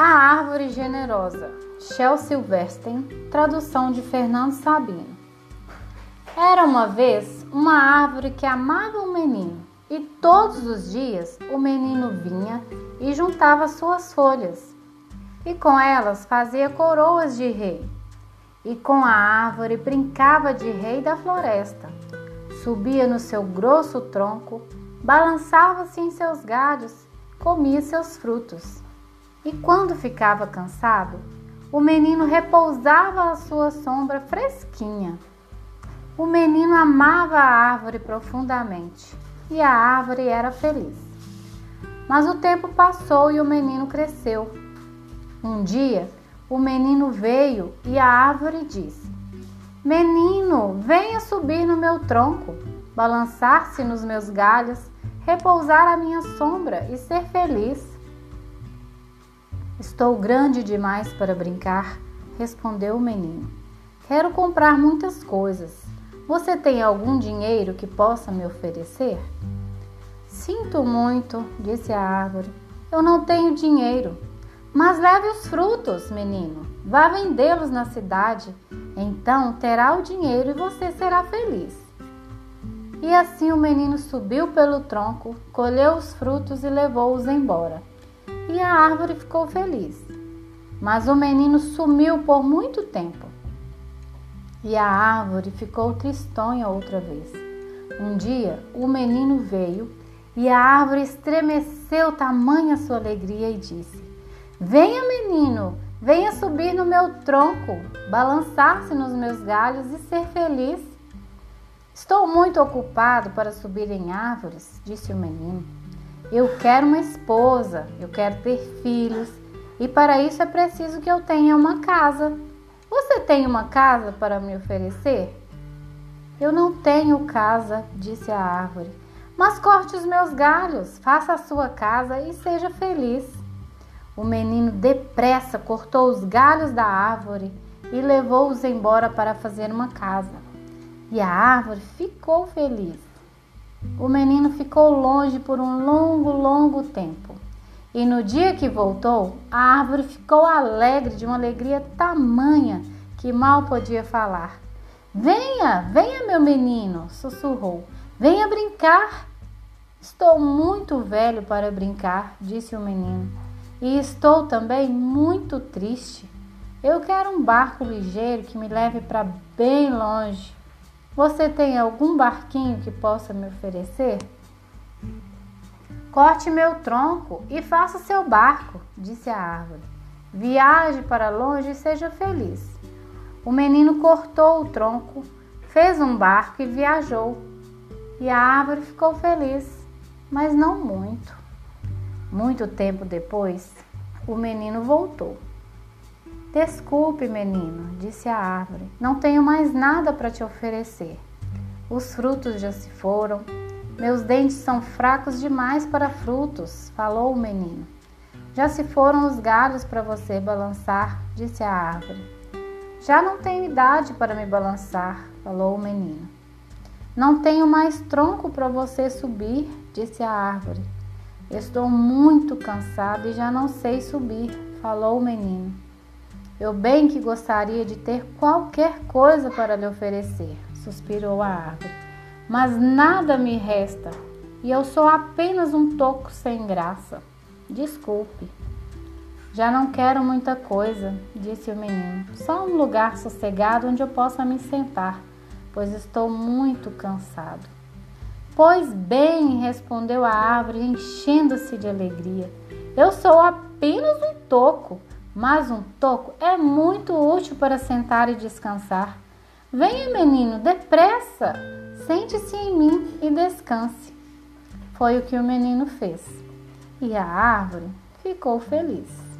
árvore generosa. Shel Silverstein, tradução de Fernando Sabino. Era uma vez uma árvore que amava um menino, e todos os dias o menino vinha e juntava suas folhas, e com elas fazia coroas de rei. E com a árvore brincava de rei da floresta. Subia no seu grosso tronco, balançava-se em seus galhos, comia seus frutos. E quando ficava cansado, o menino repousava à sua sombra fresquinha. O menino amava a árvore profundamente e a árvore era feliz. Mas o tempo passou e o menino cresceu. Um dia, o menino veio e a árvore disse: Menino, venha subir no meu tronco, balançar-se nos meus galhos, repousar à minha sombra e ser feliz. Estou grande demais para brincar, respondeu o menino. Quero comprar muitas coisas. Você tem algum dinheiro que possa me oferecer? Sinto muito, disse a árvore. Eu não tenho dinheiro. Mas leve os frutos, menino. Vá vendê-los na cidade. Então terá o dinheiro e você será feliz. E assim o menino subiu pelo tronco, colheu os frutos e levou-os embora e a árvore ficou feliz. Mas o menino sumiu por muito tempo e a árvore ficou tristonha outra vez. Um dia o menino veio e a árvore estremeceu tamanha sua alegria e disse: Venha, menino, venha subir no meu tronco, balançar-se nos meus galhos e ser feliz. Estou muito ocupado para subir em árvores, disse o menino. Eu quero uma esposa, eu quero ter filhos e para isso é preciso que eu tenha uma casa. Você tem uma casa para me oferecer? Eu não tenho casa, disse a árvore, mas corte os meus galhos, faça a sua casa e seja feliz. O menino depressa cortou os galhos da árvore e levou-os embora para fazer uma casa. E a árvore ficou feliz. O menino ficou longe por um longo, longo tempo. E no dia que voltou, a árvore ficou alegre de uma alegria tamanha que mal podia falar. Venha, venha, meu menino, sussurrou. Venha brincar. Estou muito velho para brincar, disse o menino. E estou também muito triste. Eu quero um barco ligeiro que me leve para bem longe. Você tem algum barquinho que possa me oferecer? Corte meu tronco e faça seu barco, disse a árvore. Viaje para longe e seja feliz. O menino cortou o tronco, fez um barco e viajou. E a árvore ficou feliz, mas não muito. Muito tempo depois, o menino voltou. Desculpe, menino, disse a árvore, não tenho mais nada para te oferecer. Os frutos já se foram. Meus dentes são fracos demais para frutos, falou o menino. Já se foram os galhos para você balançar, disse a árvore. Já não tenho idade para me balançar, falou o menino. Não tenho mais tronco para você subir, disse a árvore. Estou muito cansado e já não sei subir, falou o menino. Eu bem que gostaria de ter qualquer coisa para lhe oferecer, suspirou a árvore, mas nada me resta e eu sou apenas um toco sem graça. Desculpe. Já não quero muita coisa, disse o menino. Só um lugar sossegado onde eu possa me sentar, pois estou muito cansado. Pois bem, respondeu a árvore, enchendo-se de alegria. Eu sou apenas um toco mas um toco é muito útil para sentar e descansar. Venha, menino, depressa! Sente-se em mim e descanse. Foi o que o menino fez. E a árvore ficou feliz.